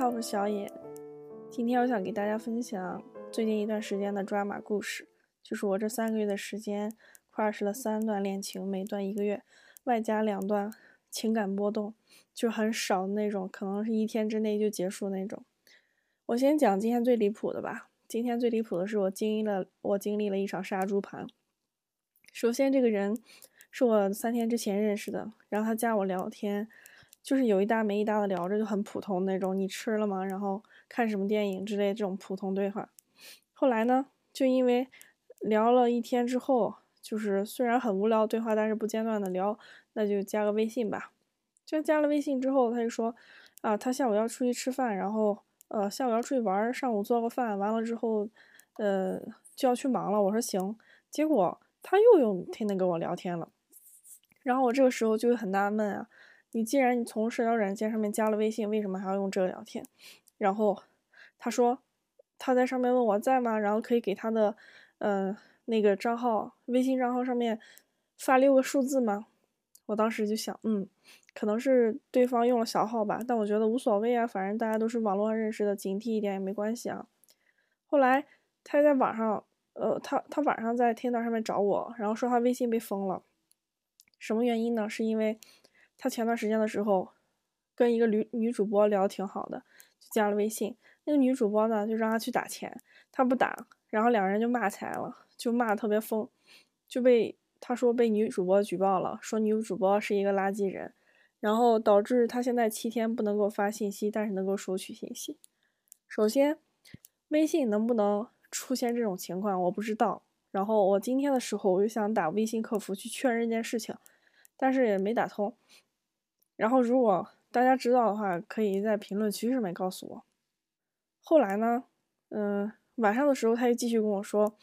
好，我是小野。今天我想给大家分享最近一段时间的抓马故事，就是我这三个月的时间跨时了三段恋情，每段一个月，外加两段情感波动，就很少那种，可能是一天之内就结束那种。我先讲今天最离谱的吧。今天最离谱的是我经历了我经历了一场杀猪盘。首先，这个人是我三天之前认识的，然后他加我聊天。就是有一搭没一搭的聊着，就很普通那种。你吃了吗？然后看什么电影之类这种普通对话。后来呢，就因为聊了一天之后，就是虽然很无聊对话，但是不间断的聊，那就加个微信吧。就加了微信之后，他就说啊，他下午要出去吃饭，然后呃下午要出去玩，上午做个饭，完了之后呃就要去忙了。我说行。结果他又用天天跟我聊天了，然后我这个时候就很纳闷啊。你既然你从社交软件上面加了微信，为什么还要用这个聊天？然后他说他在上面问我在吗？然后可以给他的嗯那个账号微信账号上面发六个数字吗？我当时就想，嗯，可能是对方用了小号吧，但我觉得无所谓啊，反正大家都是网络上认识的，警惕一点也没关系啊。后来他在网上，呃，他他晚上在天道上面找我，然后说他微信被封了，什么原因呢？是因为。他前段时间的时候，跟一个女女主播聊挺好的，就加了微信。那个女主播呢，就让他去打钱，他不打，然后两人就骂起来了，就骂特别疯，就被他说被女主播举报了，说女主播是一个垃圾人，然后导致他现在七天不能够发信息，但是能够收取信息。首先，微信能不能出现这种情况，我不知道。然后我今天的时候，我就想打微信客服去确认一件事情，但是也没打通。然后，如果大家知道的话，可以在评论区上面告诉我。后来呢，嗯，晚上的时候他又继续跟我说，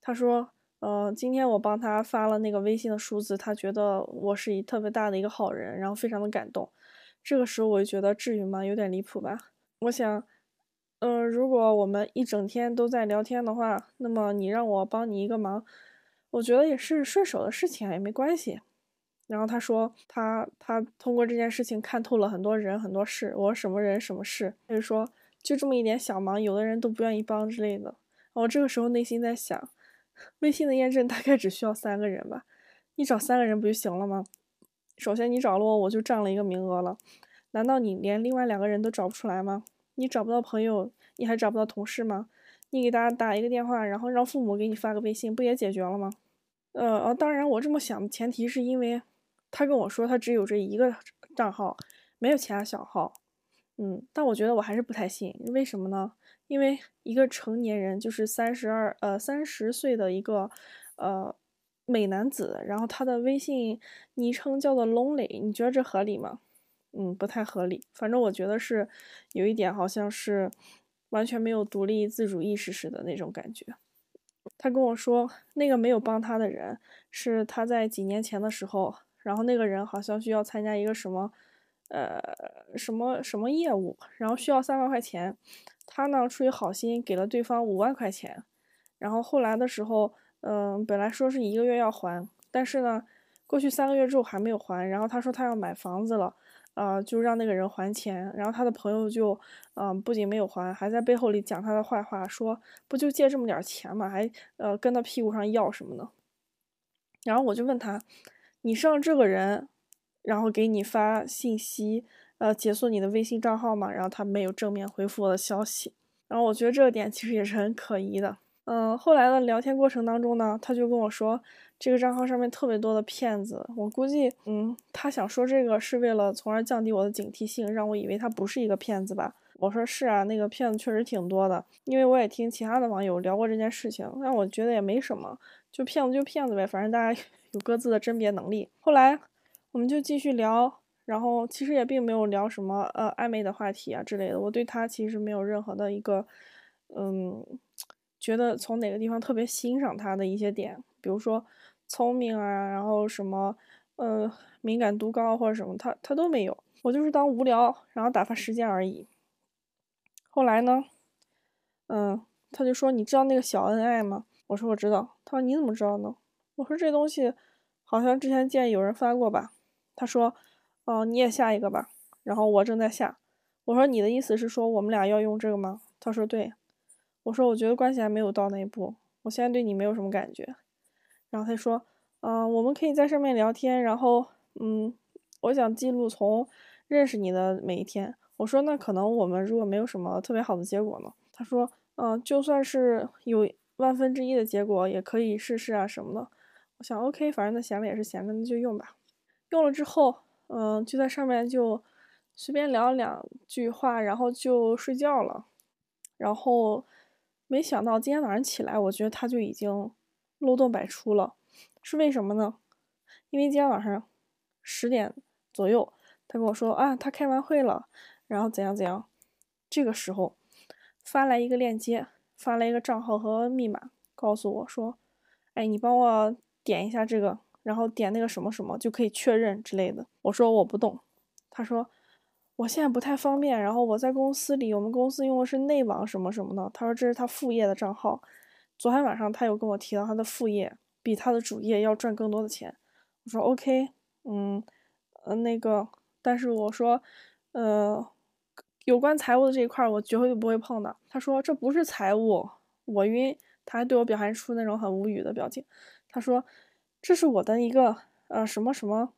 他说，呃，今天我帮他发了那个微信的数字，他觉得我是一特别大的一个好人，然后非常的感动。这个时候我就觉得，至于吗？有点离谱吧？我想，嗯，如果我们一整天都在聊天的话，那么你让我帮你一个忙，我觉得也是顺手的事情，也没关系。然后他说，他他通过这件事情看透了很多人很多事。我说什么人什么事？他就说就这么一点小忙，有的人都不愿意帮之类的。我这个时候内心在想，微信的验证大概只需要三个人吧，你找三个人不就行了吗？首先你找了我，我就占了一个名额了。难道你连另外两个人都找不出来吗？你找不到朋友，你还找不到同事吗？你给大家打一个电话，然后让父母给你发个微信，不也解决了吗？呃，当然我这么想的前提是因为。他跟我说，他只有这一个账号，没有其他小号。嗯，但我觉得我还是不太信。为什么呢？因为一个成年人，就是三十二呃三十岁的一个呃美男子，然后他的微信昵称叫做 Lonely，你觉得这合理吗？嗯，不太合理。反正我觉得是有一点，好像是完全没有独立自主意识似的那种感觉。他跟我说，那个没有帮他的人，是他在几年前的时候。然后那个人好像需要参加一个什么，呃，什么什么业务，然后需要三万块钱，他呢出于好心给了对方五万块钱，然后后来的时候，嗯，本来说是一个月要还，但是呢，过去三个月之后还没有还，然后他说他要买房子了，啊，就让那个人还钱，然后他的朋友就，嗯，不仅没有还，还在背后里讲他的坏话，说不就借这么点钱嘛，还呃跟他屁股上要什么呢？然后我就问他。你上这个人，然后给你发信息，呃，解锁你的微信账号嘛？然后他没有正面回复我的消息，然后我觉得这个点其实也是很可疑的。嗯，后来的聊天过程当中呢，他就跟我说，这个账号上面特别多的骗子。我估计，嗯，他想说这个是为了从而降低我的警惕性，让我以为他不是一个骗子吧。我说是啊，那个骗子确实挺多的，因为我也听其他的网友聊过这件事情，但我觉得也没什么，就骗子就骗子呗，反正大家。有各自的甄别能力。后来，我们就继续聊，然后其实也并没有聊什么呃暧昧的话题啊之类的。我对他其实没有任何的一个，嗯，觉得从哪个地方特别欣赏他的一些点，比如说聪明啊，然后什么呃敏感度高或者什么，他他都没有。我就是当无聊，然后打发时间而已。后来呢，嗯，他就说你知道那个小恩爱吗？我说我知道。他说你怎么知道呢？我说这东西好像之前见有人发过吧？他说，哦，你也下一个吧。然后我正在下，我说你的意思是说我们俩要用这个吗？他说对。我说我觉得关系还没有到那一步，我现在对你没有什么感觉。然后他说，嗯，我们可以在上面聊天，然后，嗯，我想记录从认识你的每一天。我说那可能我们如果没有什么特别好的结果呢？他说，嗯，就算是有万分之一的结果，也可以试试啊什么的。想，OK，反正他闲着也是闲着，那就用吧。用了之后，嗯，就在上面就随便聊两句话，然后就睡觉了。然后没想到今天早上起来，我觉得他就已经漏洞百出了。是为什么呢？因为今天晚上十点左右，他跟我说啊，他开完会了，然后怎样怎样。这个时候发来一个链接，发来一个账号和密码，告诉我说，哎，你帮我点一下这个。然后点那个什么什么就可以确认之类的。我说我不动，他说我现在不太方便。然后我在公司里，我们公司用的是内网什么什么的。他说这是他副业的账号。昨天晚上他有跟我提到他的副业比他的主业要赚更多的钱。我说 OK，嗯，呃那个，但是我说，呃，有关财务的这一块我绝对不会碰的。他说这不是财务，我晕。他还对我表现出那种很无语的表情。他说。这是我的一个呃什么什么，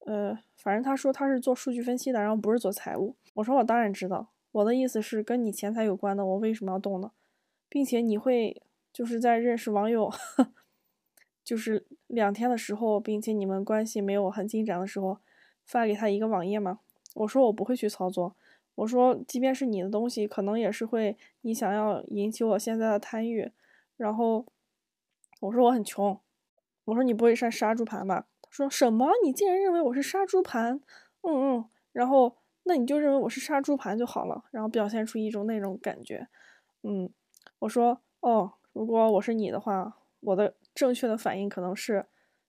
呃，反正他说他是做数据分析的，然后不是做财务。我说我当然知道，我的意思是跟你钱财有关的，我为什么要动呢？并且你会就是在认识网友，就是两天的时候，并且你们关系没有很进展的时候，发给他一个网页吗？我说我不会去操作。我说即便是你的东西，可能也是会你想要引起我现在的贪欲。然后我说我很穷。我说你不会是杀猪盘吧？他说什么？你竟然认为我是杀猪盘？嗯嗯，然后那你就认为我是杀猪盘就好了，然后表现出一种那种感觉。嗯，我说哦，如果我是你的话，我的正确的反应可能是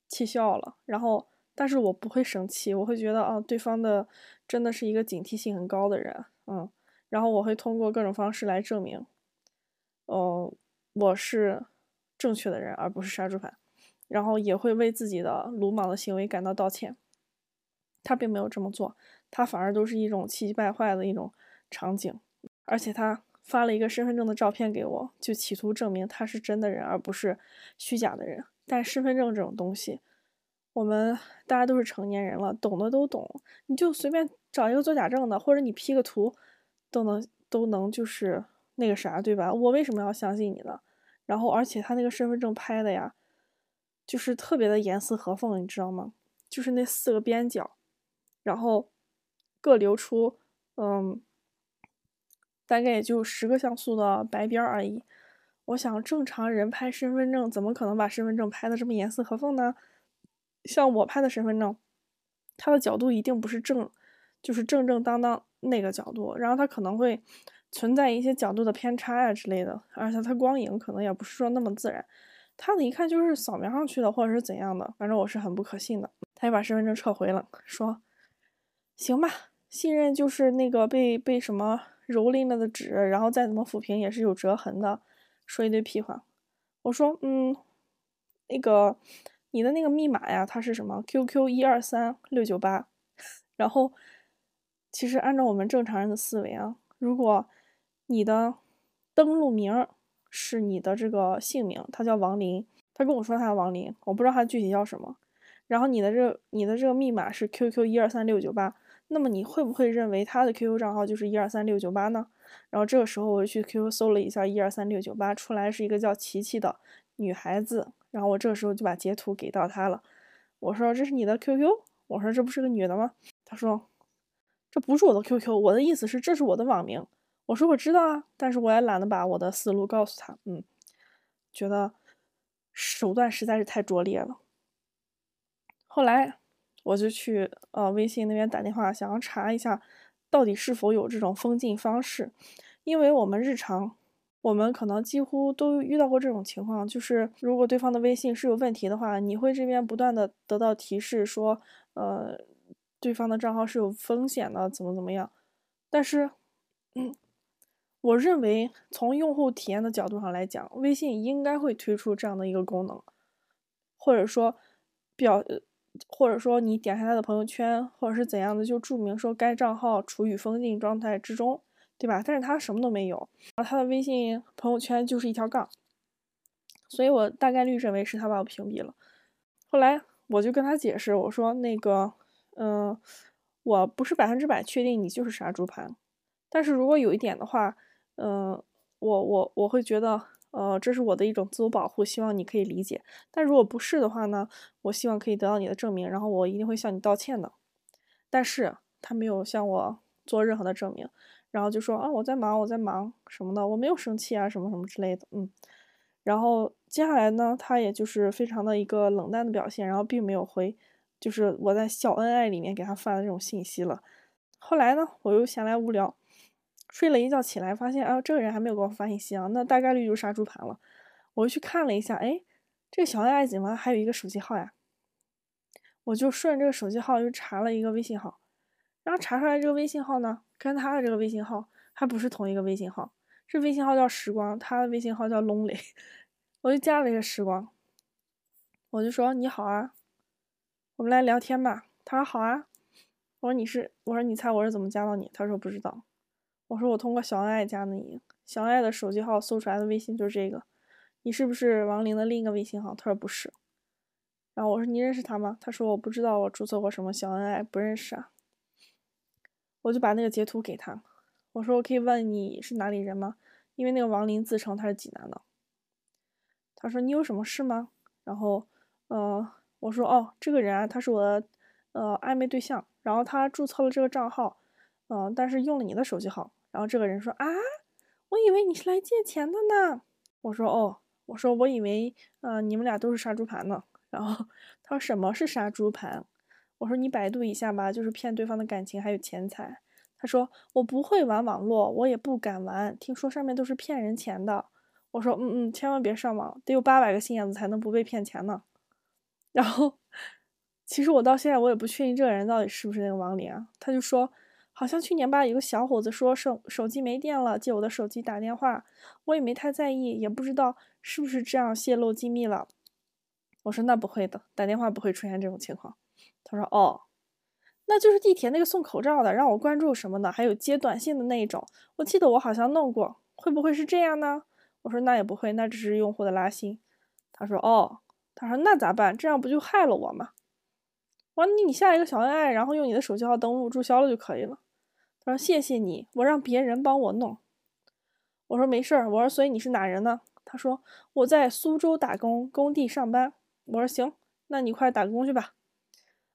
气笑了，然后但是我不会生气，我会觉得啊，对方的真的是一个警惕性很高的人，嗯，然后我会通过各种方式来证明，哦，我是正确的人，而不是杀猪盘。然后也会为自己的鲁莽的行为感到道歉。他并没有这么做，他反而都是一种气急败坏的一种场景。而且他发了一个身份证的照片给我，就企图证明他是真的人，而不是虚假的人。但身份证这种东西，我们大家都是成年人了，懂的都懂。你就随便找一个做假证的，或者你 P 个图，都能都能就是那个啥，对吧？我为什么要相信你呢？然后，而且他那个身份证拍的呀。就是特别的严丝合缝，你知道吗？就是那四个边角，然后各留出，嗯，大概也就十个像素的白边而已。我想正常人拍身份证，怎么可能把身份证拍的这么严丝合缝呢？像我拍的身份证，它的角度一定不是正，就是正正当当那个角度，然后它可能会存在一些角度的偏差呀之类的，而且它光影可能也不是说那么自然。他的一看就是扫描上去的，或者是怎样的，反正我是很不可信的。他也把身份证撤回了，说：“行吧，信任就是那个被被什么蹂躏了的纸，然后再怎么抚平也是有折痕的。”说一堆屁话。我说：“嗯，那个你的那个密码呀，它是什么？QQ 一二三六九八。然后，其实按照我们正常人的思维啊，如果你的登录名。是你的这个姓名，他叫王林，他跟我说他叫王林，我不知道他具体叫什么。然后你的这你的这个密码是 QQ 一二三六九八，那么你会不会认为他的 QQ 账号就是一二三六九八呢？然后这个时候我就去 QQ 搜了一下一二三六九八，出来是一个叫琪琪的女孩子。然后我这个时候就把截图给到他了，我说这是你的 QQ，我说这不是个女的吗？他说这不是我的 QQ，我的意思是这是我的网名。我说我知道啊，但是我也懒得把我的思路告诉他。嗯，觉得手段实在是太拙劣了。后来我就去呃微信那边打电话，想要查一下到底是否有这种封禁方式，因为我们日常我们可能几乎都遇到过这种情况，就是如果对方的微信是有问题的话，你会这边不断的得到提示说，呃，对方的账号是有风险的，怎么怎么样，但是，嗯。我认为，从用户体验的角度上来讲，微信应该会推出这样的一个功能，或者说表或者说你点开他的朋友圈，或者是怎样的，就注明说该账号处于封禁状态之中，对吧？但是他什么都没有，然后他的微信朋友圈就是一条杠，所以我大概率认为是他把我屏蔽了。后来我就跟他解释，我说那个，嗯，我不是百分之百确定你就是杀猪盘，但是如果有一点的话，嗯，我我我会觉得。呃，这是我的一种自我保护，希望你可以理解。但如果不是的话呢？我希望可以得到你的证明，然后我一定会向你道歉的。但是他没有向我做任何的证明，然后就说啊，我在忙，我在忙什么的，我没有生气啊，什么什么之类的。嗯，然后接下来呢，他也就是非常的一个冷淡的表现，然后并没有回，就是我在小恩爱里面给他发的这种信息了。后来呢，我又闲来无聊。睡了一觉起来，发现啊，这个人还没有给我发信息啊，那大概率就是杀猪盘了。我就去看了一下，哎，这个小爱怎么还有一个手机号呀？我就顺这个手机号又查了一个微信号，然后查出来这个微信号呢，跟他的这个微信号还不是同一个微信号，这微信号叫时光，他的微信号叫 lonely。我就加了一个时光，我就说你好啊，我们来聊天吧。他说好啊。我说你是，我说你猜我是怎么加到你？他说不知道。我说我通过小恩爱加的你，小恩爱的手机号搜出来的微信就是这个，你是不是王林的另一个微信号？他说不是。然后我说你认识他吗？他说我不知道我注册过什么小恩爱，不认识啊。我就把那个截图给他，我说我可以问你是哪里人吗？因为那个王林自称他是济南的。他说你有什么事吗？然后，呃，我说哦，这个人啊，他是我的呃暧昧对象，然后他注册了这个账号，嗯，但是用了你的手机号。然后这个人说啊，我以为你是来借钱的呢。我说哦，我说我以为，呃，你们俩都是杀猪盘呢。然后他说什么是杀猪盘？我说你百度一下吧，就是骗对方的感情还有钱财。他说我不会玩网络，我也不敢玩，听说上面都是骗人钱的。我说嗯嗯，千万别上网，得有八百个心眼子才能不被骗钱呢。然后 其实我到现在我也不确定这个人到底是不是那个王林啊。他就说。好像去年吧，有个小伙子说手手机没电了，借我的手机打电话，我也没太在意，也不知道是不是这样泄露机密了。我说那不会的，打电话不会出现这种情况。他说哦，那就是地铁那个送口罩的，让我关注什么的，还有接短信的那一种，我记得我好像弄过，会不会是这样呢？我说那也不会，那只是用户的拉新。他说哦，他说那咋办？这样不就害了我吗？我说你下一个小恩爱，然后用你的手机号登录注销了就可以了。他说：“谢谢你，我让别人帮我弄。”我说：“没事儿。”我说：“所以你是哪人呢？”他说：“我在苏州打工，工地上班。”我说：“行，那你快打工去吧。”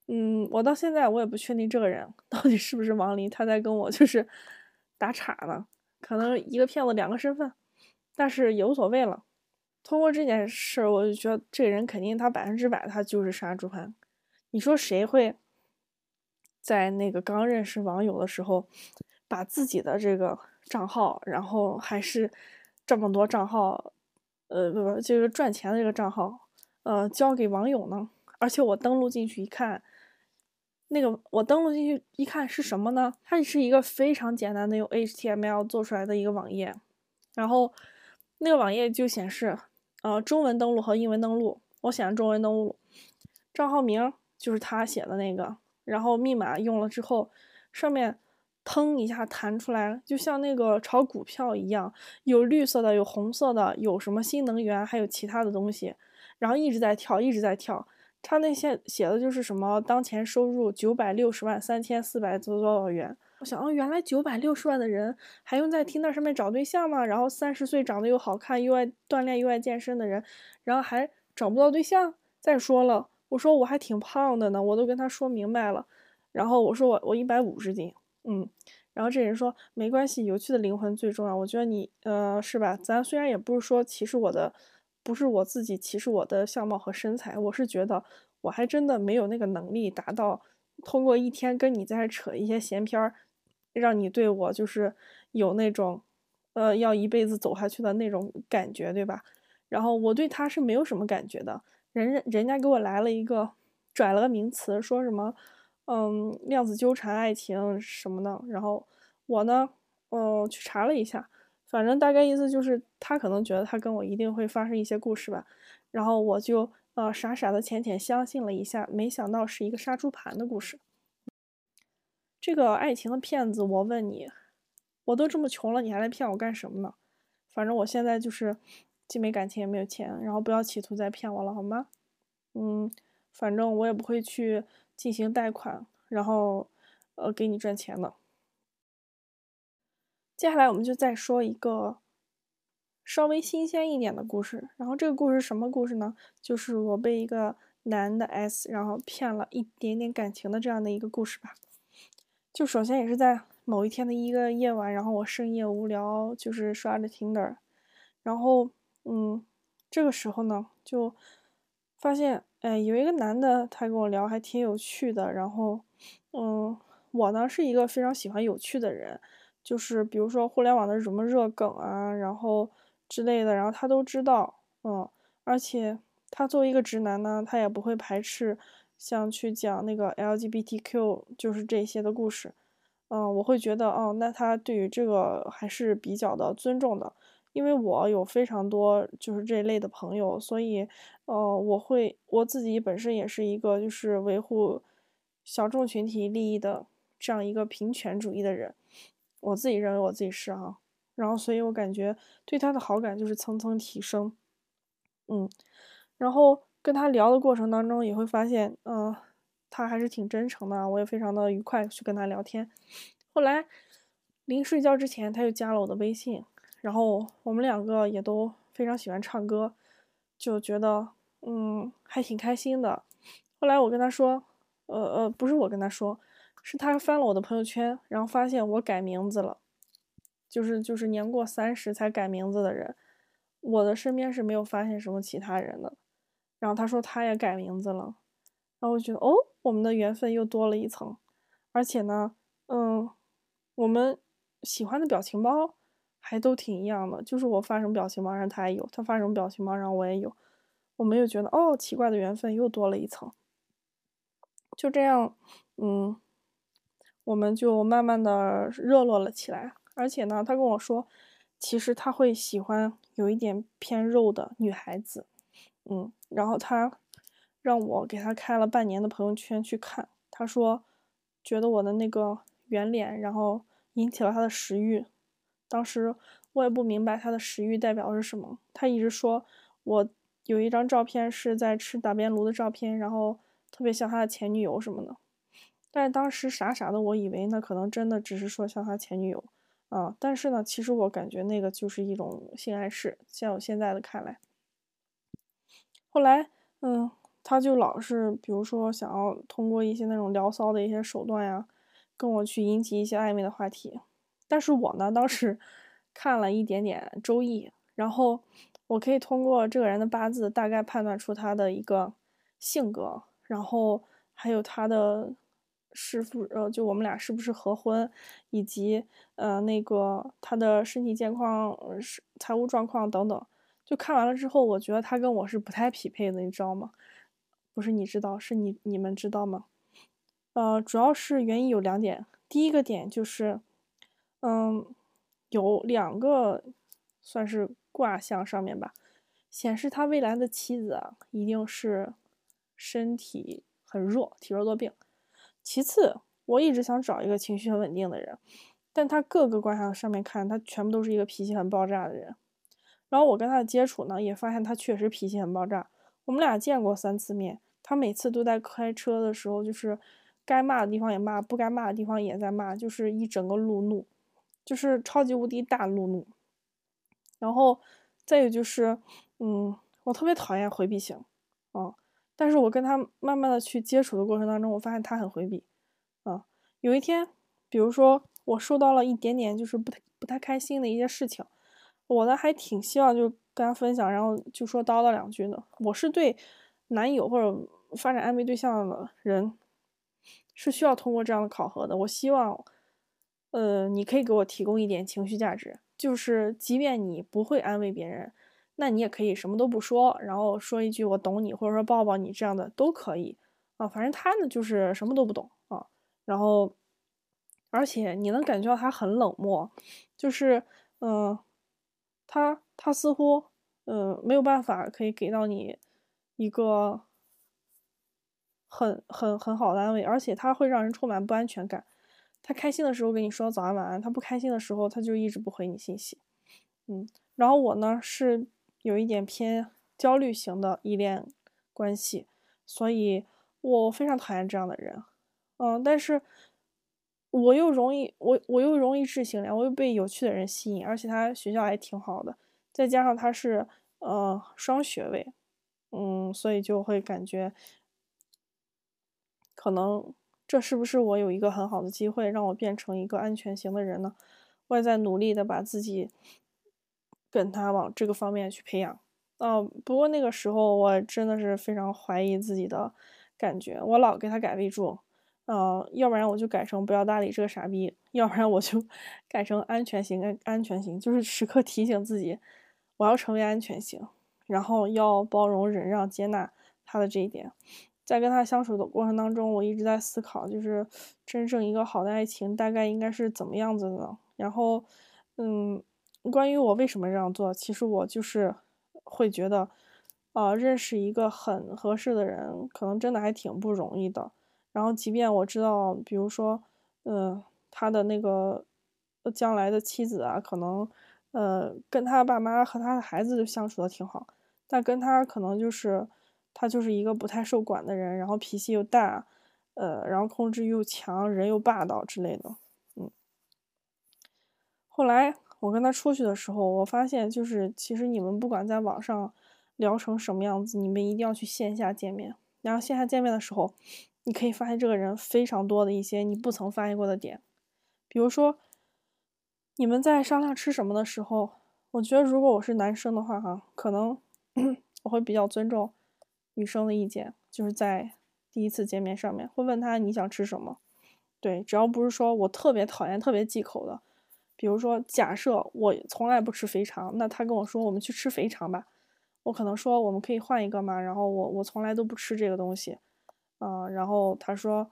嗯，我到现在我也不确定这个人到底是不是王林，他在跟我就是打岔呢，可能一个骗子两个身份，但是也无所谓了。通过这件事，我就觉得这个人肯定他百分之百他就是杀猪盘。你说谁会？在那个刚认识网友的时候，把自己的这个账号，然后还是这么多账号，呃，不不，就是赚钱的这个账号，呃，交给网友呢？而且我登录进去一看，那个我登录进去一看是什么呢？它是一个非常简单的用 HTML 做出来的一个网页，然后那个网页就显示，呃，中文登录和英文登录，我选中文登录，账号名就是他写的那个。然后密码用了之后，上面腾一下弹出来，就像那个炒股票一样，有绿色的，有红色的，有什么新能源，还有其他的东西，然后一直在跳，一直在跳。他那些写的就是什么当前收入九百六十万三千四百多多少元。我想，哦，原来九百六十万的人还用在 Tina 上面找对象吗？然后三十岁长得又好看又爱锻炼又爱健身的人，然后还找不到对象。再说了。我说我还挺胖的呢，我都跟他说明白了。然后我说我我一百五十斤，嗯。然后这人说没关系，有趣的灵魂最重要。我觉得你呃是吧？咱虽然也不是说歧视我的，不是我自己歧视我的相貌和身材，我是觉得我还真的没有那个能力达到通过一天跟你在这扯一些闲篇儿，让你对我就是有那种呃要一辈子走下去的那种感觉，对吧？然后我对他是没有什么感觉的。人人人家给我来了一个拽了个名词，说什么，嗯，量子纠缠爱情什么的。然后我呢，嗯，去查了一下，反正大概意思就是他可能觉得他跟我一定会发生一些故事吧。然后我就呃，傻傻的浅浅相信了一下，没想到是一个杀猪盘的故事。这个爱情的骗子，我问你，我都这么穷了，你还来骗我干什么呢？反正我现在就是既没感情也没有钱，然后不要企图再骗我了，好吗？嗯，反正我也不会去进行贷款，然后呃给你赚钱的。接下来我们就再说一个。稍微新鲜一点的故事，然后这个故事什么故事呢？就是我被一个男的 S，然后骗了一点点感情的这样的一个故事吧。就首先也是在某一天的一个夜晚，然后我深夜无聊，就是刷着 Tinder，然后嗯，这个时候呢，就发现哎，有一个男的他跟我聊还挺有趣的，然后嗯，我呢是一个非常喜欢有趣的人，就是比如说互联网的什么热梗啊，然后。之类的，然后他都知道，嗯，而且他作为一个直男呢，他也不会排斥像去讲那个 LGBTQ 就是这些的故事，嗯，我会觉得，哦，那他对于这个还是比较的尊重的，因为我有非常多就是这一类的朋友，所以，呃，我会我自己本身也是一个就是维护小众群体利益的这样一个平权主义的人，我自己认为我自己是哈。然后，所以我感觉对他的好感就是蹭蹭提升，嗯，然后跟他聊的过程当中也会发现，嗯，他还是挺真诚的，我也非常的愉快去跟他聊天。后来临睡觉之前，他又加了我的微信，然后我们两个也都非常喜欢唱歌，就觉得嗯还挺开心的。后来我跟他说，呃呃，不是我跟他说，是他翻了我的朋友圈，然后发现我改名字了。就是就是年过三十才改名字的人，我的身边是没有发现什么其他人的。然后他说他也改名字了，然后我觉得哦，我们的缘分又多了一层。而且呢，嗯，我们喜欢的表情包还都挺一样的，就是我发什么表情包让他也有，他发什么表情包然后我也有。我们又觉得哦，奇怪的缘分又多了一层。就这样，嗯，我们就慢慢的热络了起来。而且呢，他跟我说，其实他会喜欢有一点偏肉的女孩子，嗯，然后他让我给他开了半年的朋友圈去看，他说觉得我的那个圆脸，然后引起了他的食欲。当时我也不明白他的食欲代表的是什么，他一直说我有一张照片是在吃打边炉的照片，然后特别像他的前女友什么的。但是当时傻傻的我以为那可能真的只是说像他前女友。啊，但是呢，其实我感觉那个就是一种性暗示，像我现在的看来。后来，嗯，他就老是，比如说想要通过一些那种聊骚的一些手段呀，跟我去引起一些暧昧的话题。但是我呢，当时看了一点点《周易》，然后我可以通过这个人的八字大概判断出他的一个性格，然后还有他的。是不呃，就我们俩是不是合婚，以及呃那个他的身体健康、是财务状况等等，就看完了之后，我觉得他跟我是不太匹配的，你知道吗？不是你知道，是你你们知道吗？呃，主要是原因有两点，第一个点就是，嗯，有两个算是卦象上面吧，显示他未来的妻子啊，一定是身体很弱，体弱多病。其次，我一直想找一个情绪很稳定的人，但他各个卦象上面看，他全部都是一个脾气很爆炸的人。然后我跟他的接触呢，也发现他确实脾气很爆炸。我们俩见过三次面，他每次都在开车的时候，就是该骂的地方也骂，不该骂的地方也在骂，就是一整个路怒，就是超级无敌大路怒。然后再有就是，嗯，我特别讨厌回避型，啊。但是我跟他慢慢的去接触的过程当中，我发现他很回避，啊，有一天，比如说我收到了一点点就是不太不太开心的一些事情，我呢还挺希望就跟他分享，然后就说叨叨两句的。我是对男友或者发展暧昧对象的人是需要通过这样的考核的。我希望，呃，你可以给我提供一点情绪价值，就是即便你不会安慰别人。那你也可以什么都不说，然后说一句“我懂你”或者说抱抱你这样的都可以啊。反正他呢就是什么都不懂啊。然后，而且你能感觉到他很冷漠，就是嗯，他他似乎嗯没有办法可以给到你一个很很很好的安慰，而且他会让人充满不安全感。他开心的时候跟你说早安晚安，他不开心的时候他就一直不回你信息。嗯，然后我呢是有一点偏焦虑型的依恋关系，所以我非常讨厌这样的人。嗯，但是我又容易我我又容易智性恋，我又被有趣的人吸引，而且他学校还挺好的，再加上他是呃双学位，嗯，所以就会感觉可能。这是不是我有一个很好的机会，让我变成一个安全型的人呢？我也在努力的把自己跟他往这个方面去培养。哦，不过那个时候我真的是非常怀疑自己的感觉，我老给他改备注，呃，要不然我就改成不要搭理这个傻逼，要不然我就 改成安全型，安安全型，就是时刻提醒自己，我要成为安全型，然后要包容、忍让、接纳他的这一点。在跟他相处的过程当中，我一直在思考，就是真正一个好的爱情大概应该是怎么样子的？然后，嗯，关于我为什么这样做，其实我就是会觉得，啊，认识一个很合适的人，可能真的还挺不容易的。然后，即便我知道，比如说，嗯，他的那个将来的妻子啊，可能，呃，跟他爸妈和他的孩子相处的挺好，但跟他可能就是。他就是一个不太受管的人，然后脾气又大，呃，然后控制又强，人又霸道之类的，嗯。后来我跟他出去的时候，我发现就是其实你们不管在网上聊成什么样子，你们一定要去线下见面。然后线下见面的时候，你可以发现这个人非常多的一些你不曾发现过的点，比如说你们在商量吃什么的时候，我觉得如果我是男生的话，哈，可能 我会比较尊重。女生的意见就是在第一次见面上面会问他你想吃什么，对，只要不是说我特别讨厌、特别忌口的，比如说假设我从来不吃肥肠，那他跟我说我们去吃肥肠吧，我可能说我们可以换一个嘛，然后我我从来都不吃这个东西，啊，然后他说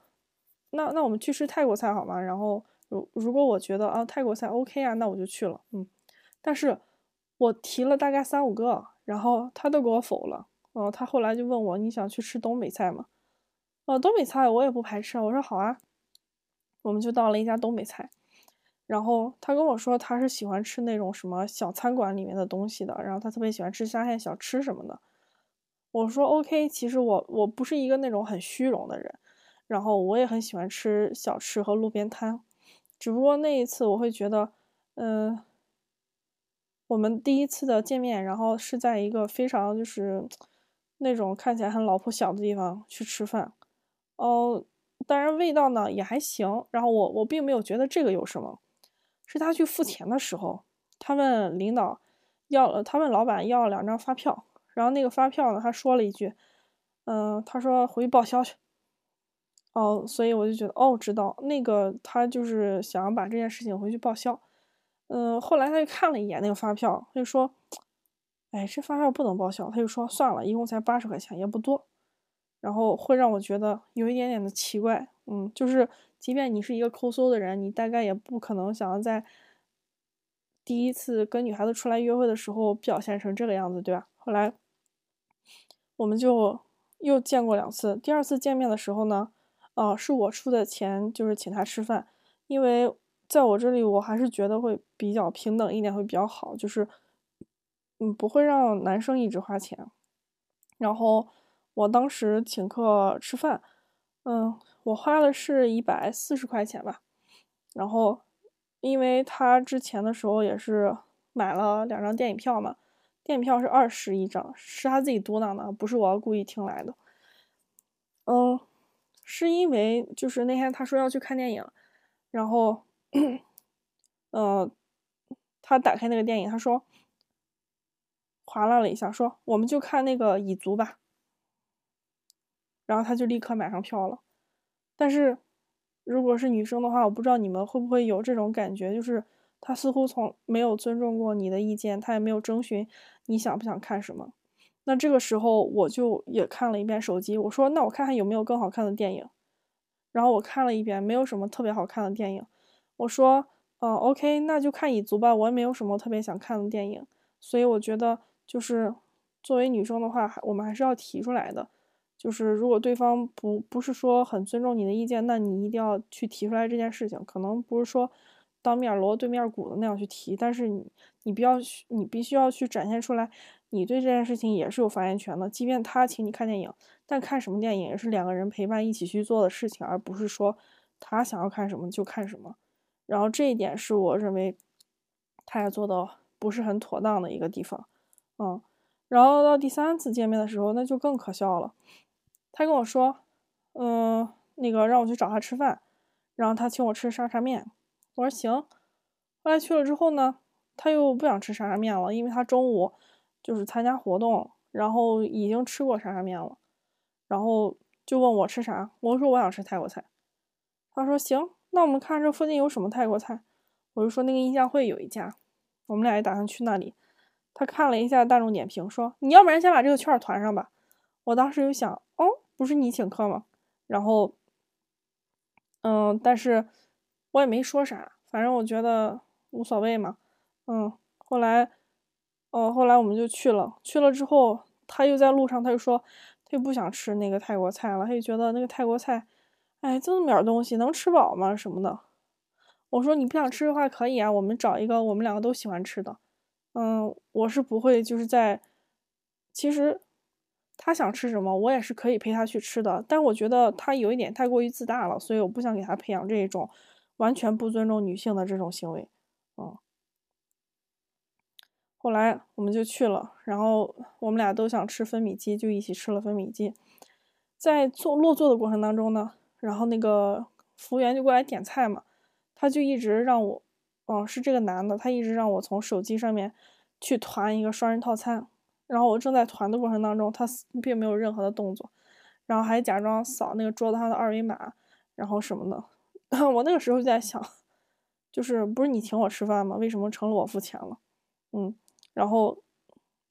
那那我们去吃泰国菜好吗？然后如如果我觉得啊泰国菜 OK 啊，那我就去了，嗯，但是我提了大概三五个，然后他都给我否了。哦，他后来就问我，你想去吃东北菜吗？哦，东北菜我也不排斥。我说好啊，我们就到了一家东北菜。然后他跟我说，他是喜欢吃那种什么小餐馆里面的东西的，然后他特别喜欢吃沙县小吃什么的。我说 OK，其实我我不是一个那种很虚荣的人，然后我也很喜欢吃小吃和路边摊，只不过那一次我会觉得，嗯。我们第一次的见面，然后是在一个非常就是那种看起来很老破小的地方去吃饭，哦，当然味道呢也还行。然后我我并没有觉得这个有什么，是他去付钱的时候，他问领导要了，他问老板要了两张发票，然后那个发票呢，他说了一句，嗯，他说回去报销去。哦，所以我就觉得哦，知道那个他就是想要把这件事情回去报销。嗯，后来他就看了一眼那个发票，他就说：“哎，这发票不能报销。”他就说：“算了，一共才八十块钱，也不多。”然后会让我觉得有一点点的奇怪。嗯，就是即便你是一个抠搜的人，你大概也不可能想要在第一次跟女孩子出来约会的时候表现成这个样子，对吧？后来我们就又见过两次。第二次见面的时候呢，啊，是我出的钱，就是请他吃饭，因为。在我这里，我还是觉得会比较平等一点，会比较好，就是，嗯，不会让男生一直花钱。然后我当时请客吃饭，嗯，我花的是一百四十块钱吧。然后，因为他之前的时候也是买了两张电影票嘛，电影票是二十一张，是他自己嘟囔的，不是我故意听来的。嗯，是因为就是那天他说要去看电影，然后。呃，他打开那个电影，他说，划拉了一下，说我们就看那个蚁族吧。然后他就立刻买上票了。但是，如果是女生的话，我不知道你们会不会有这种感觉，就是他似乎从没有尊重过你的意见，他也没有征询你想不想看什么。那这个时候，我就也看了一遍手机，我说那我看看有没有更好看的电影。然后我看了一遍，没有什么特别好看的电影。我说，嗯，OK，那就看蚁族吧。我也没有什么特别想看的电影，所以我觉得就是作为女生的话，我们还是要提出来的。就是如果对方不不是说很尊重你的意见，那你一定要去提出来这件事情。可能不是说当面锣对面鼓的那样去提，但是你你必要你必须要去展现出来，你对这件事情也是有发言权的。即便他请你看电影，但看什么电影也是两个人陪伴一起去做的事情，而不是说他想要看什么就看什么。然后这一点是我认为他也做的不是很妥当的一个地方，嗯。然后到第三次见面的时候，那就更可笑了。他跟我说，嗯，那个让我去找他吃饭，然后他请我吃沙茶面。我说行。后来去了之后呢，他又不想吃沙茶面了，因为他中午就是参加活动，然后已经吃过沙茶面了，然后就问我吃啥。我说我想吃泰国菜。他说行，那我们看这附近有什么泰国菜。我就说那个印象会有一家，我们俩也打算去那里。他看了一下大众点评，说你要不然先把这个券团上吧。我当时就想，哦。不是你请客吗？然后，嗯，但是我也没说啥，反正我觉得无所谓嘛。嗯，后来，哦，后来我们就去了。去了之后，他又在路上，他就说他又不想吃那个泰国菜了，他就觉得那个泰国菜，哎，这么点东西能吃饱吗？什么的。我说你不想吃的话可以啊，我们找一个我们两个都喜欢吃的。嗯，我是不会就是在，其实。他想吃什么，我也是可以陪他去吃的，但我觉得他有一点太过于自大了，所以我不想给他培养这种完全不尊重女性的这种行为。嗯，后来我们就去了，然后我们俩都想吃分米鸡，就一起吃了分米鸡。在坐落座的过程当中呢，然后那个服务员就过来点菜嘛，他就一直让我，哦，是这个男的，他一直让我从手机上面去团一个双人套餐。然后我正在团的过程当中，他并没有任何的动作，然后还假装扫那个桌子上的二维码，然后什么的。我那个时候就在想，就是不是你请我吃饭吗？为什么成了我付钱了？嗯，然后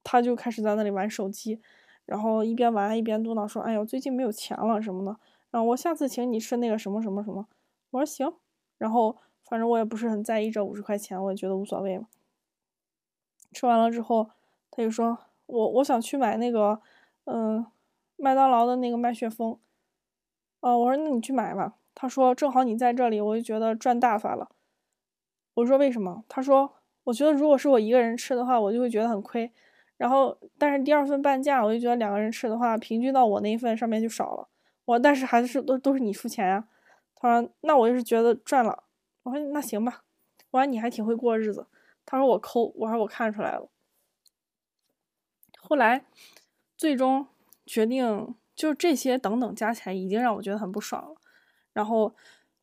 他就开始在那里玩手机，然后一边玩一边嘟囔说：“哎呦，最近没有钱了什么的。”然后我下次请你吃那个什么什么什么。我说行。然后反正我也不是很在意这五十块钱，我也觉得无所谓嘛。吃完了之后，他就说。我我想去买那个，嗯，麦当劳的那个麦旋风，哦，我说那你去买吧。他说正好你在这里，我就觉得赚大发了。我说为什么？他说我觉得如果是我一个人吃的话，我就会觉得很亏。然后但是第二份半价，我就觉得两个人吃的话，平均到我那一份上面就少了。我但是还是都都是你出钱呀。他说那我就是觉得赚了。我说那行吧。我说你还挺会过日子。他说我抠。我说我看出来了。后来，最终决定就是这些等等加起来，已经让我觉得很不爽了。然后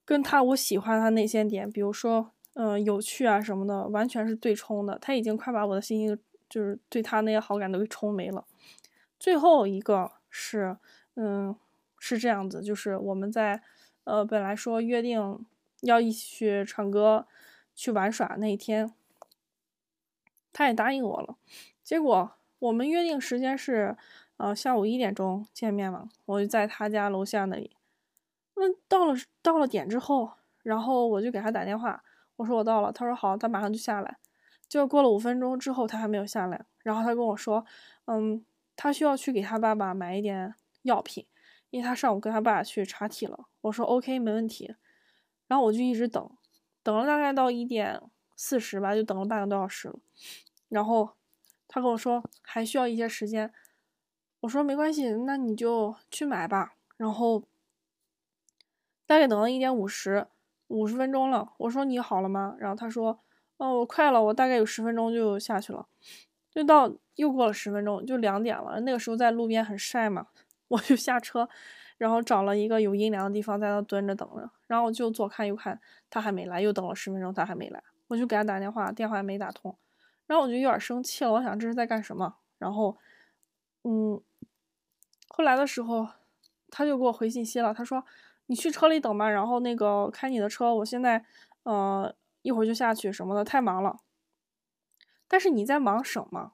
跟他我喜欢他那些点，比如说嗯有趣啊什么的，完全是对冲的。他已经快把我的信心就是对他那些好感都给冲没了。最后一个是嗯是这样子，就是我们在呃本来说约定要一起去唱歌、去玩耍那一天，他也答应我了，结果。我们约定时间是，呃，下午一点钟见面嘛。我就在他家楼下那里。那到了到了点之后，然后我就给他打电话，我说我到了。他说好，他马上就下来。就过了五分钟之后，他还没有下来。然后他跟我说，嗯，他需要去给他爸爸买一点药品，因为他上午跟他爸去查体了。我说 OK，没问题。然后我就一直等，等了大概到一点四十吧，就等了半个多小时了。然后。他跟我说还需要一些时间，我说没关系，那你就去买吧。然后大概等了一点五十五十分钟了，我说你好了吗？然后他说，哦，我快了，我大概有十分钟就下去了。就到又过了十分钟，就两点了。那个时候在路边很晒嘛，我就下车，然后找了一个有阴凉的地方在那蹲着等着。然后我就左看右看，他还没来，又等了十分钟，他还没来，我就给他打电话，电话也没打通。然后我就有点生气了，我想这是在干什么？然后，嗯，后来的时候，他就给我回信息了，他说：“你去车里等吧，然后那个开你的车，我现在，呃，一会儿就下去什么的，太忙了。”但是你在忙什么？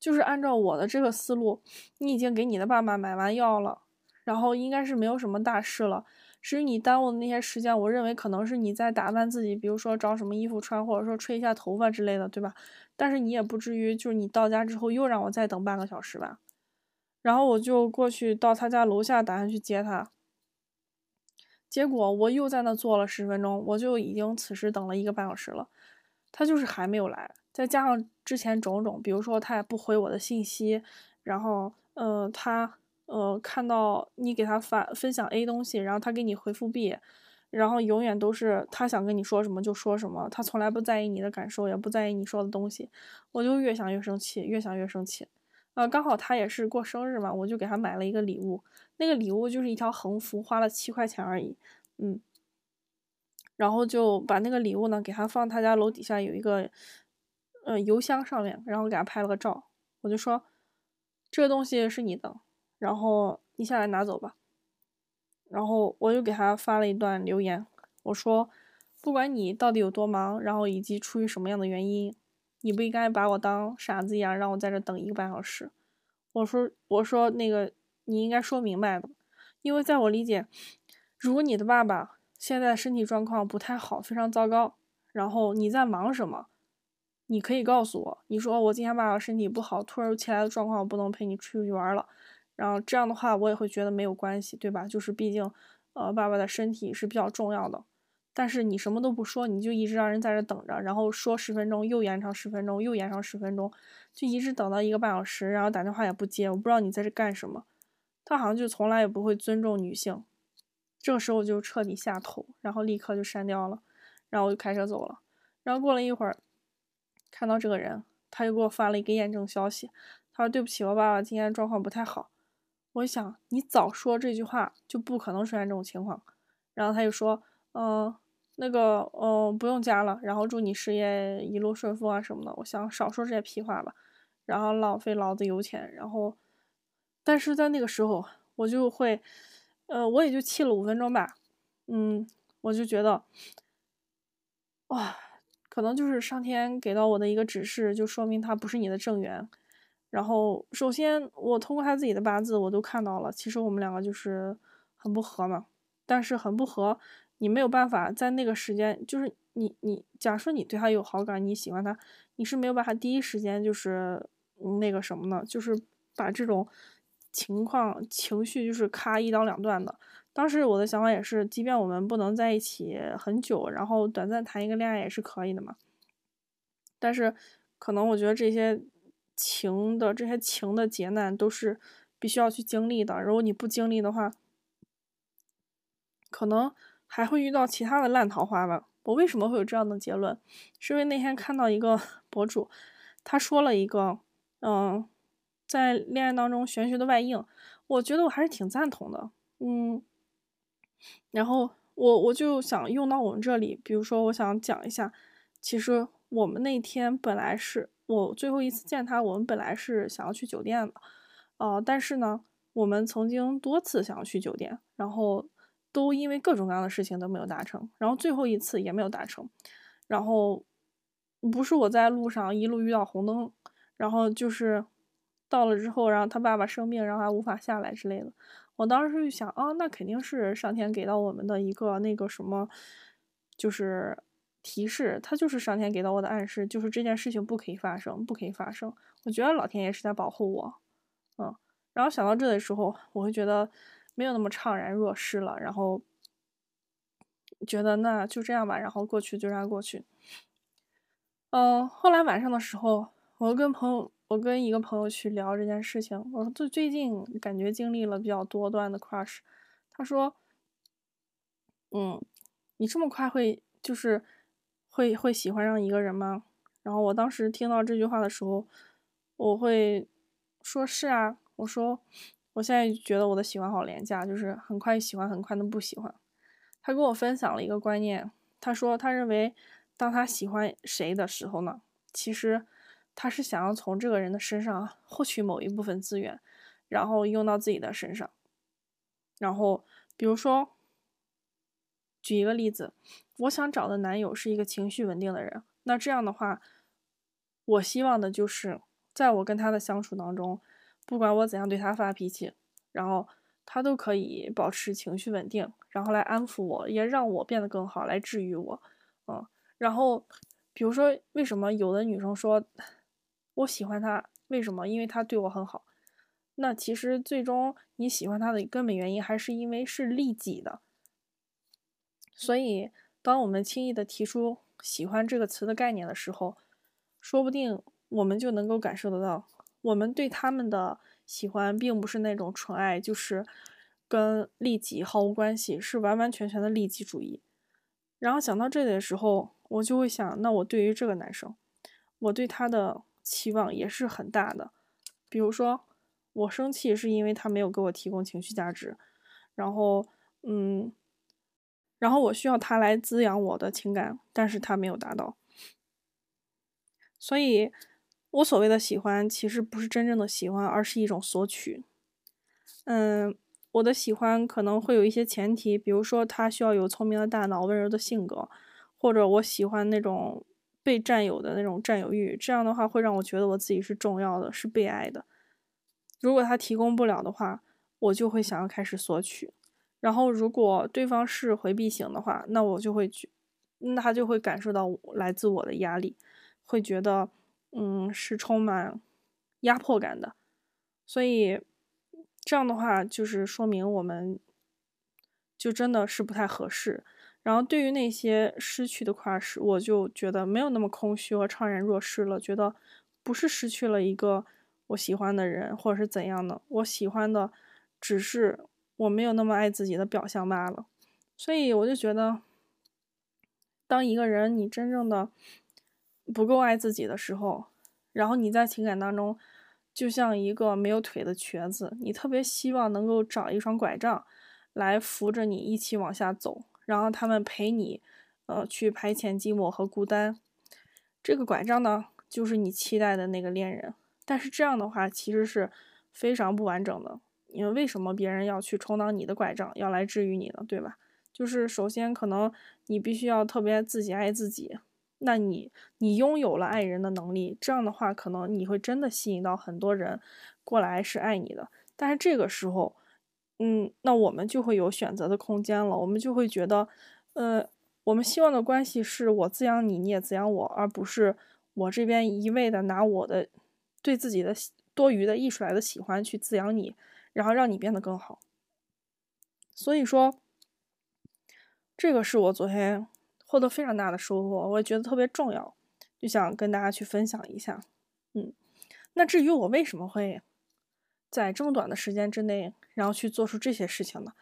就是按照我的这个思路，你已经给你的爸爸买完药了，然后应该是没有什么大事了，至于你耽误的那些时间，我认为可能是你在打扮自己，比如说找什么衣服穿，或者说吹一下头发之类的，对吧？但是你也不至于就是你到家之后又让我再等半个小时吧。然后我就过去到他家楼下，打算去接他。结果我又在那坐了十分钟，我就已经此时等了一个半小时了，他就是还没有来。再加上之前种种，比如说他也不回我的信息，然后呃他呃看到你给他发分享 A 东西，然后他给你回复 B，然后永远都是他想跟你说什么就说什么，他从来不在意你的感受，也不在意你说的东西，我就越想越生气，越想越生气。呃，刚好他也是过生日嘛，我就给他买了一个礼物。那个礼物就是一条横幅，花了七块钱而已。嗯，然后就把那个礼物呢给他放他家楼底下有一个呃邮箱上面，然后给他拍了个照。我就说这个东西是你的，然后你下来拿走吧。然后我又给他发了一段留言，我说不管你到底有多忙，然后以及出于什么样的原因。你不应该把我当傻子一样，让我在这等一个半小时。我说，我说那个，你应该说明白的，因为在我理解，如果你的爸爸现在身体状况不太好，非常糟糕，然后你在忙什么，你可以告诉我，你说我今天爸爸身体不好，突如其来的状况，我不能陪你出去玩了。然后这样的话，我也会觉得没有关系，对吧？就是毕竟，呃，爸爸的身体是比较重要的。但是你什么都不说，你就一直让人在这等着，然后说十分钟又延长十分钟，又延长十分钟，就一直等到一个半小时，然后打电话也不接，我不知道你在这干什么。他好像就从来也不会尊重女性。这个时候我就彻底下头，然后立刻就删掉了，然后我就开车走了。然后过了一会儿，看到这个人，他又给我发了一个验证消息，他说：“对不起，我爸爸今天状况不太好。”我想你早说这句话，就不可能出现这种情况。然后他就说：“嗯。”那个，嗯，不用加了。然后祝你事业一路顺风啊什么的。我想少说这些屁话吧，然后浪费老子油钱。然后，但是在那个时候，我就会，呃，我也就气了五分钟吧。嗯，我就觉得，哇，可能就是上天给到我的一个指示，就说明他不是你的正缘。然后，首先我通过他自己的八字，我都看到了，其实我们两个就是很不合嘛。但是很不合。你没有办法在那个时间，就是你你假设你对他有好感，你喜欢他，你是没有办法第一时间就是那个什么呢？就是把这种情况情绪就是咔一刀两断的。当时我的想法也是，即便我们不能在一起很久，然后短暂谈一个恋爱也是可以的嘛。但是可能我觉得这些情的这些情的劫难都是必须要去经历的。如果你不经历的话，可能。还会遇到其他的烂桃花吧？我为什么会有这样的结论？是因为那天看到一个 博主，他说了一个，嗯，在恋爱当中玄学的外应，我觉得我还是挺赞同的，嗯。然后我我就想用到我们这里，比如说我想讲一下，其实我们那天本来是我最后一次见他，我们本来是想要去酒店的，呃，但是呢，我们曾经多次想要去酒店，然后。都因为各种各样的事情都没有达成，然后最后一次也没有达成，然后不是我在路上一路遇到红灯，然后就是到了之后，然后他爸爸生病，然后他无法下来之类的。我当时就想啊，那肯定是上天给到我们的一个那个什么，就是提示，他就是上天给到我的暗示，就是这件事情不可以发生，不可以发生。我觉得老天爷是在保护我，嗯。然后想到这的时候，我会觉得。没有那么怅然若失了，然后觉得那就这样吧，然后过去就让它过去。嗯，后来晚上的时候，我跟朋友，我跟一个朋友去聊这件事情。我说最最近感觉经历了比较多段的 crush，他说：“嗯，你这么快会就是会会喜欢上一个人吗？”然后我当时听到这句话的时候，我会说是啊，我说。我现在觉得我的喜欢好廉价，就是很快喜欢，很快的不喜欢。他跟我分享了一个观念，他说他认为，当他喜欢谁的时候呢，其实他是想要从这个人的身上获取某一部分资源，然后用到自己的身上。然后，比如说，举一个例子，我想找的男友是一个情绪稳定的人，那这样的话，我希望的就是在我跟他的相处当中。不管我怎样对他发脾气，然后他都可以保持情绪稳定，然后来安抚我，也让我变得更好，来治愈我。嗯，然后比如说，为什么有的女生说我喜欢他？为什么？因为他对我很好。那其实最终你喜欢他的根本原因还是因为是利己的。所以，当我们轻易的提出“喜欢”这个词的概念的时候，说不定我们就能够感受得到，我们对他们的喜欢并不是那种纯爱，就是跟利己毫无关系，是完完全全的利己主义。然后想到这里的时候，我就会想，那我对于这个男生，我对他的期望也是很大的。比如说，我生气是因为他没有给我提供情绪价值，然后，嗯。然后我需要他来滋养我的情感，但是他没有达到，所以，我所谓的喜欢其实不是真正的喜欢，而是一种索取。嗯，我的喜欢可能会有一些前提，比如说他需要有聪明的大脑、温柔的性格，或者我喜欢那种被占有的那种占有欲，这样的话会让我觉得我自己是重要的，是被爱的。如果他提供不了的话，我就会想要开始索取。然后，如果对方是回避型的话，那我就会去，那他就会感受到来自我的压力，会觉得，嗯，是充满压迫感的。所以，这样的话就是说明我们就真的是不太合适。然后，对于那些失去的 crush，我就觉得没有那么空虚和怅然若失了，觉得不是失去了一个我喜欢的人，或者是怎样的，我喜欢的只是。我没有那么爱自己的表象罢了，所以我就觉得，当一个人你真正的不够爱自己的时候，然后你在情感当中就像一个没有腿的瘸子，你特别希望能够找一双拐杖来扶着你一起往下走，然后他们陪你，呃，去排遣寂寞和孤单。这个拐杖呢，就是你期待的那个恋人，但是这样的话其实是非常不完整的。因为为什么别人要去充当你的拐杖，要来治愈你呢？对吧？就是首先可能你必须要特别自己爱自己，那你你拥有了爱人的能力，这样的话可能你会真的吸引到很多人过来是爱你的。但是这个时候，嗯，那我们就会有选择的空间了，我们就会觉得，呃，我们希望的关系是我滋养你，你也滋养我，而不是我这边一味的拿我的对自己的多余的溢出来的喜欢去滋养你。然后让你变得更好，所以说，这个是我昨天获得非常大的收获，我也觉得特别重要，就想跟大家去分享一下。嗯，那至于我为什么会在这么短的时间之内，然后去做出这些事情呢？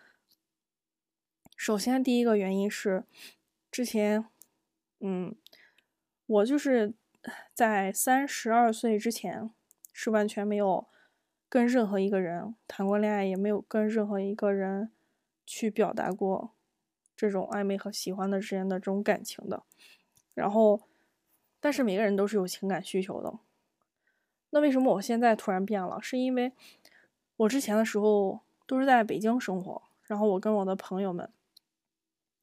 首先，第一个原因是，之前，嗯，我就是在三十二岁之前是完全没有。跟任何一个人谈过恋爱，也没有跟任何一个人去表达过这种暧昧和喜欢的之间的这种感情的。然后，但是每个人都是有情感需求的。那为什么我现在突然变了？是因为我之前的时候都是在北京生活，然后我跟我的朋友们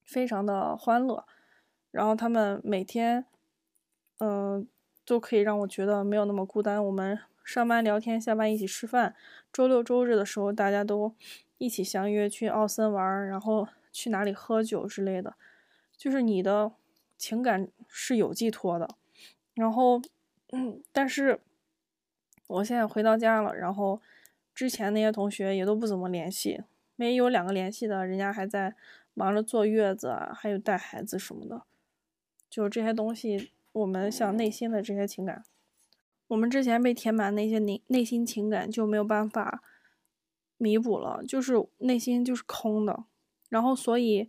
非常的欢乐，然后他们每天，嗯，都可以让我觉得没有那么孤单。我们。上班聊天，下班一起吃饭。周六周日的时候，大家都一起相约去奥森玩，然后去哪里喝酒之类的。就是你的情感是有寄托的。然后，嗯，但是我现在回到家了，然后之前那些同学也都不怎么联系，没有两个联系的，人家还在忙着坐月子，还有带孩子什么的。就这些东西，我们像内心的这些情感。我们之前被填满那些内内心情感就没有办法弥补了，就是内心就是空的。然后所以，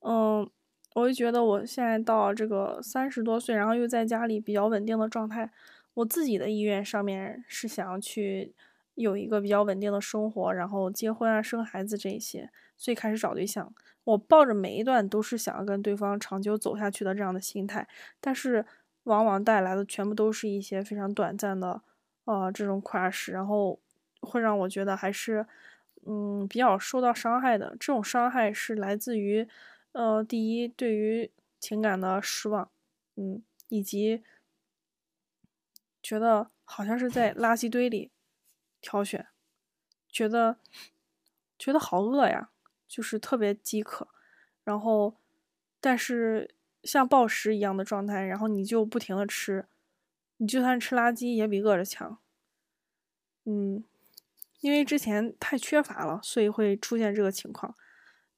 嗯，我就觉得我现在到这个三十多岁，然后又在家里比较稳定的状态，我自己的意愿上面是想要去有一个比较稳定的生活，然后结婚啊、生孩子这些，所以开始找对象。我抱着每一段都是想要跟对方长久走下去的这样的心态，但是。往往带来的全部都是一些非常短暂的，呃，这种 crush，然后会让我觉得还是，嗯，比较受到伤害的。这种伤害是来自于，呃，第一，对于情感的失望，嗯，以及觉得好像是在垃圾堆里挑选，觉得觉得好饿呀，就是特别饥渴，然后但是像暴食一样的状态，然后你就不停的吃，你就算吃垃圾也比饿着强。嗯，因为之前太缺乏了，所以会出现这个情况。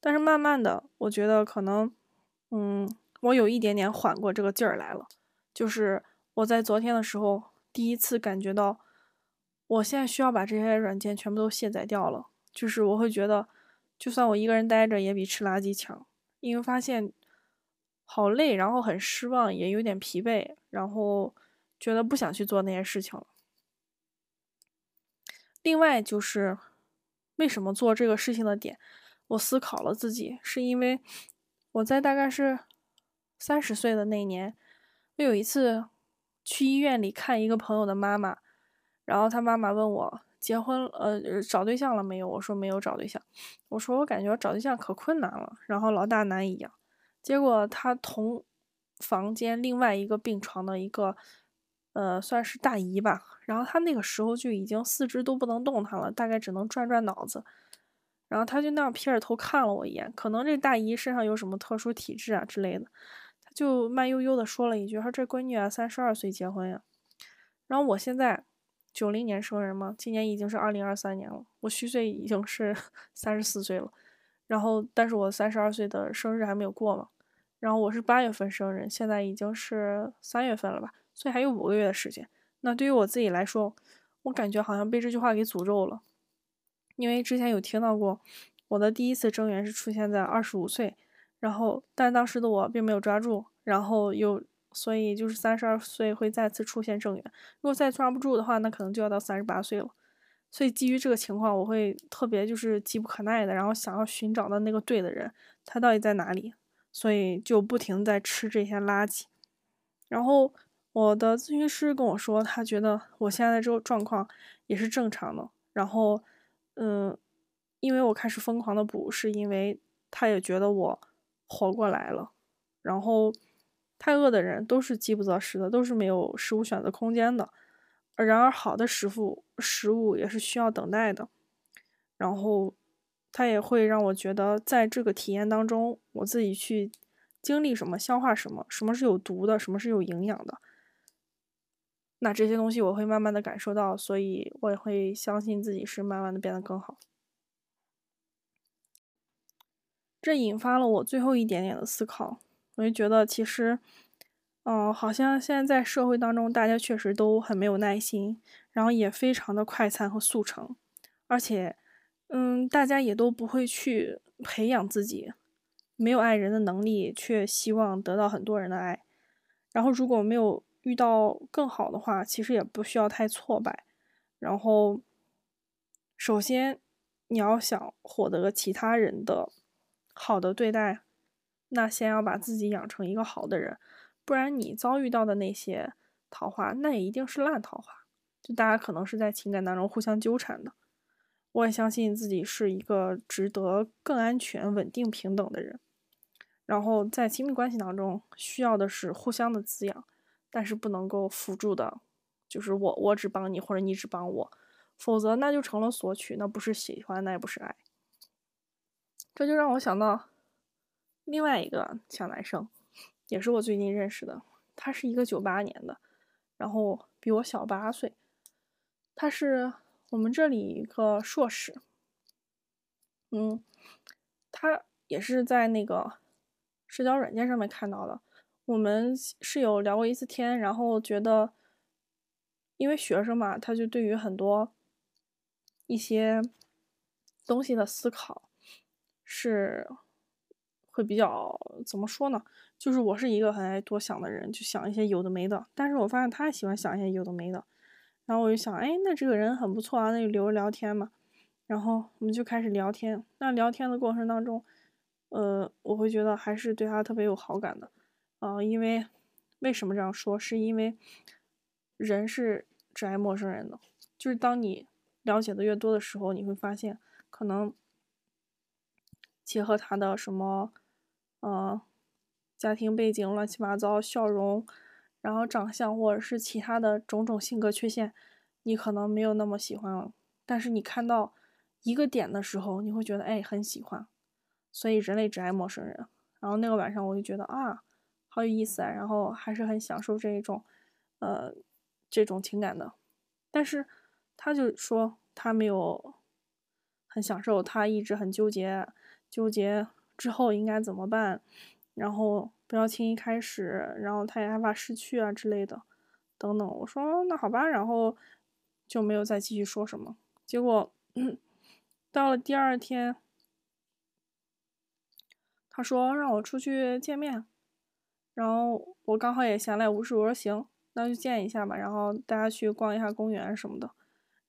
但是慢慢的，我觉得可能，嗯，我有一点点缓过这个劲儿来了。就是我在昨天的时候，第一次感觉到，我现在需要把这些软件全部都卸载掉了。就是我会觉得，就算我一个人待着，也比吃垃圾强。因为发现好累，然后很失望，也有点疲惫，然后觉得不想去做那些事情了。另外就是为什么做这个事情的点。我思考了自己，是因为我在大概是三十岁的那年，我有一次去医院里看一个朋友的妈妈，然后他妈妈问我结婚呃找对象了没有？我说没有找对象。我说我感觉找对象可困难了，然后老大难一样。结果他同房间另外一个病床的一个呃算是大姨吧，然后他那个时候就已经四肢都不能动弹了，大概只能转转脑子。然后他就那样撇着头看了我一眼，可能这大姨身上有什么特殊体质啊之类的，他就慢悠悠的说了一句：“说这闺女啊，三十二岁结婚呀。”然后我现在九零年生人嘛，今年已经是二零二三年了，我虚岁已经是三十四岁了。然后，但是我三十二岁的生日还没有过嘛。然后我是八月份生日，现在已经是三月份了吧，所以还有五个月的时间。那对于我自己来说，我感觉好像被这句话给诅咒了。因为之前有听到过，我的第一次正缘是出现在二十五岁，然后但当时的我并没有抓住，然后又所以就是三十二岁会再次出现正缘，如果再抓不住的话，那可能就要到三十八岁了。所以基于这个情况，我会特别就是急不可耐的，然后想要寻找到那个对的人，他到底在哪里？所以就不停在吃这些垃圾。然后我的咨询师跟我说，他觉得我现在的这个状况也是正常的，然后。嗯，因为我开始疯狂的补，是因为他也觉得我活过来了。然后，太饿的人都是饥不择食的，都是没有食物选择空间的。然而，好的食物食物也是需要等待的。然后，它也会让我觉得，在这个体验当中，我自己去经历什么，消化什么，什么是有毒的，什么是有营养的。那这些东西我会慢慢的感受到，所以我也会相信自己是慢慢的变得更好。这引发了我最后一点点的思考，我就觉得其实，嗯，好像现在在社会当中，大家确实都很没有耐心，然后也非常的快餐和速成，而且，嗯，大家也都不会去培养自己，没有爱人的能力，却希望得到很多人的爱，然后如果没有。遇到更好的话，其实也不需要太挫败。然后，首先你要想获得其他人的好的对待，那先要把自己养成一个好的人，不然你遭遇到的那些桃花，那也一定是烂桃花。就大家可能是在情感当中互相纠缠的。我也相信自己是一个值得更安全、稳定、平等的人。然后在亲密关系当中，需要的是互相的滋养。但是不能够辅助的，就是我我只帮你或者你只帮我，否则那就成了索取，那不是喜欢，那也不是爱。这就让我想到另外一个小男生，也是我最近认识的，他是一个九八年的，然后比我小八岁，他是我们这里一个硕士，嗯，他也是在那个社交软件上面看到的。我们是有聊过一次天，然后觉得，因为学生嘛，他就对于很多一些东西的思考是会比较怎么说呢？就是我是一个很爱多想的人，就想一些有的没的。但是我发现他喜欢想一些有的没的，然后我就想，哎，那这个人很不错啊，那就留着聊天嘛。然后我们就开始聊天。那聊天的过程当中，呃，我会觉得还是对他特别有好感的。啊，因为为什么这样说？是因为人是只爱陌生人的，就是当你了解的越多的时候，你会发现，可能结合他的什么，呃，家庭背景、乱七八糟、笑容，然后长相或者是其他的种种性格缺陷，你可能没有那么喜欢了，但是你看到一个点的时候，你会觉得哎很喜欢，所以人类只爱陌生人。然后那个晚上我就觉得啊，好有意思啊，然后还是很享受这一种，呃，这种情感的。但是他就说他没有很享受，他一直很纠结，纠结之后应该怎么办，然后不要轻易开始，然后他也害怕失去啊之类的，等等。我说那好吧，然后就没有再继续说什么。结果 到了第二天。他说让我出去见面，然后我刚好也闲来无事，我说行，那就见一下吧。然后大家去逛一下公园什么的。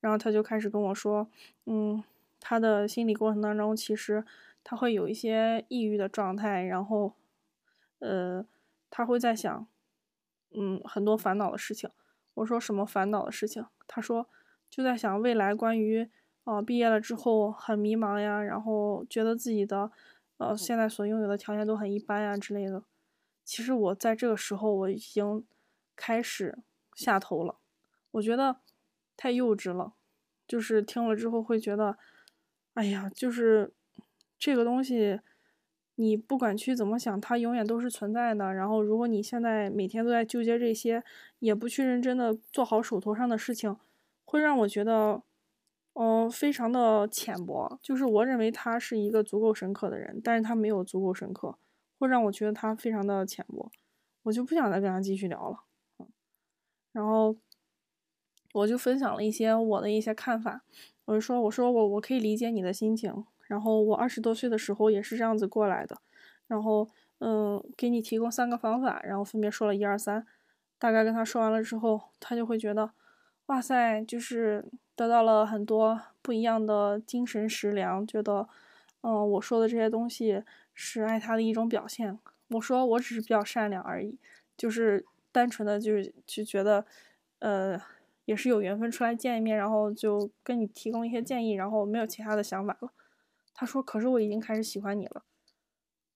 然后他就开始跟我说，嗯，他的心理过程当中，其实他会有一些抑郁的状态，然后，呃，他会在想，嗯，很多烦恼的事情。我说什么烦恼的事情？他说就在想未来关于，哦，毕业了之后很迷茫呀，然后觉得自己的。呃，现在所拥有的条件都很一般呀之类的。其实我在这个时候我已经开始下头了，我觉得太幼稚了。就是听了之后会觉得，哎呀，就是这个东西，你不管去怎么想，它永远都是存在的。然后如果你现在每天都在纠结这些，也不去认真的做好手头上的事情，会让我觉得。嗯，非常的浅薄，就是我认为他是一个足够深刻的人，但是他没有足够深刻，会让我觉得他非常的浅薄，我就不想再跟他继续聊了。嗯，然后我就分享了一些我的一些看法，我就说，我说我我可以理解你的心情，然后我二十多岁的时候也是这样子过来的，然后嗯，给你提供三个方法，然后分别说了一二三，大概跟他说完了之后，他就会觉得，哇塞，就是。得到了很多不一样的精神食粮，觉得，嗯，我说的这些东西是爱他的一种表现。我说我只是比较善良而已，就是单纯的就是就觉得，呃，也是有缘分出来见一面，然后就跟你提供一些建议，然后没有其他的想法了。他说，可是我已经开始喜欢你了。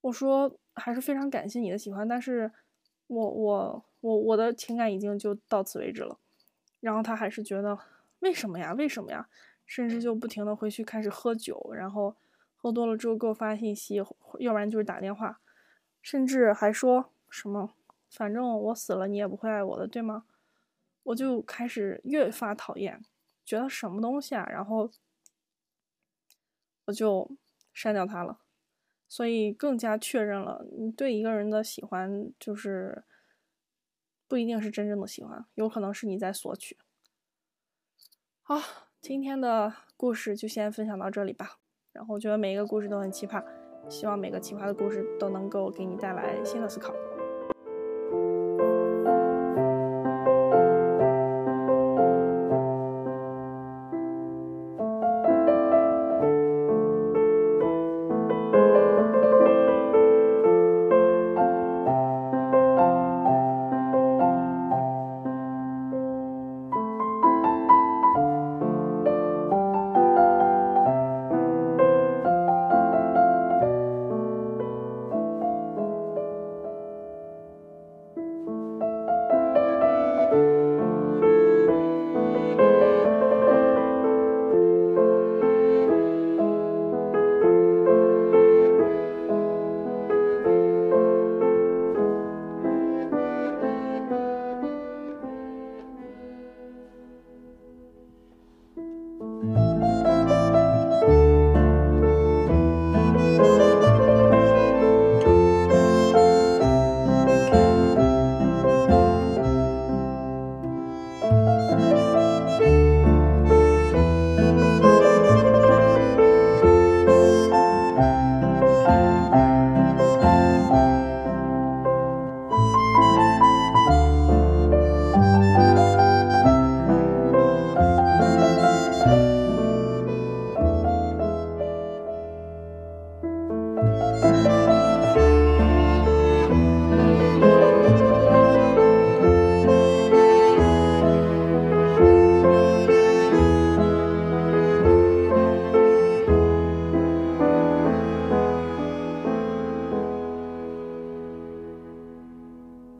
我说，还是非常感谢你的喜欢，但是我我我我的情感已经就到此为止了。然后他还是觉得。为什么呀？为什么呀？甚至就不停的回去开始喝酒，然后喝多了之后给我发信息，要不然就是打电话，甚至还说什么“反正我死了你也不会爱我的”，对吗？我就开始越发讨厌，觉得什么东西啊？然后我就删掉他了，所以更加确认了你对一个人的喜欢就是不一定是真正的喜欢，有可能是你在索取。好，今天的故事就先分享到这里吧。然后我觉得每一个故事都很奇葩，希望每个奇葩的故事都能够给你带来新的思考。